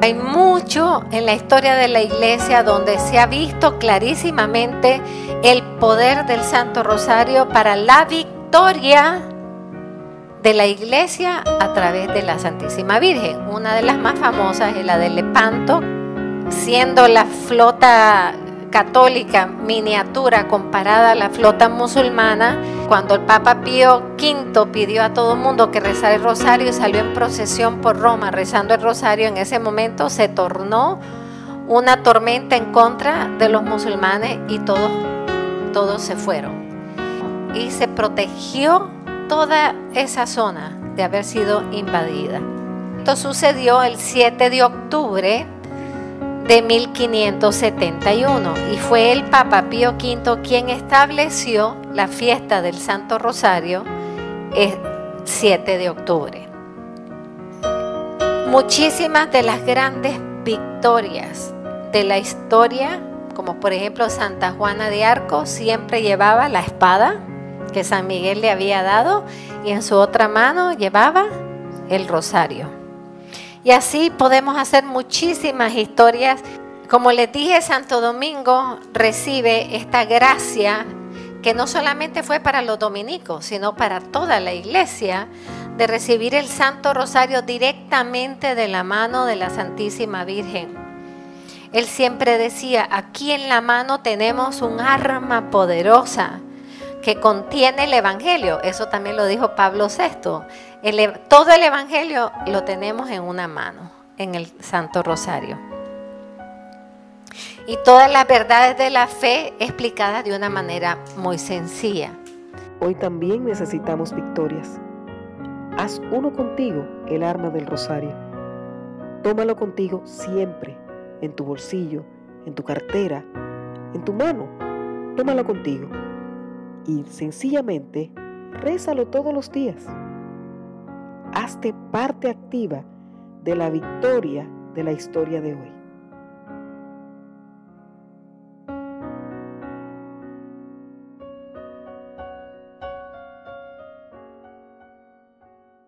Hay mucho en la historia de la iglesia donde se ha visto clarísimamente el poder del Santo Rosario para la victoria de la iglesia a través de la Santísima Virgen. Una de las más famosas es la de Lepanto, siendo la flota católica miniatura comparada a la flota musulmana, cuando el Papa Pío V pidió a todo el mundo que rezara el rosario y salió en procesión por Roma rezando el rosario, en ese momento se tornó una tormenta en contra de los musulmanes y todos, todos se fueron. Y se protegió toda esa zona de haber sido invadida. Esto sucedió el 7 de octubre de 1571 y fue el Papa Pío V quien estableció la fiesta del Santo Rosario el 7 de octubre. Muchísimas de las grandes victorias de la historia, como por ejemplo Santa Juana de Arco, siempre llevaba la espada que San Miguel le había dado y en su otra mano llevaba el rosario. Y así podemos hacer muchísimas historias. Como les dije, Santo Domingo recibe esta gracia que no solamente fue para los dominicos, sino para toda la iglesia, de recibir el Santo Rosario directamente de la mano de la Santísima Virgen. Él siempre decía, aquí en la mano tenemos un arma poderosa que contiene el Evangelio. Eso también lo dijo Pablo VI. todo el Evangelio lo tenemos en una mano, en el Santo Rosario. Y todas las verdades de la fe explicadas de una manera muy sencilla. Hoy también necesitamos victorias. Haz uno contigo el arma del rosario. Tómalo contigo siempre, en tu bolsillo, en tu cartera, en tu mano. Tómalo contigo y sencillamente rézalo todos los días. Hazte parte activa de la victoria de la historia de hoy.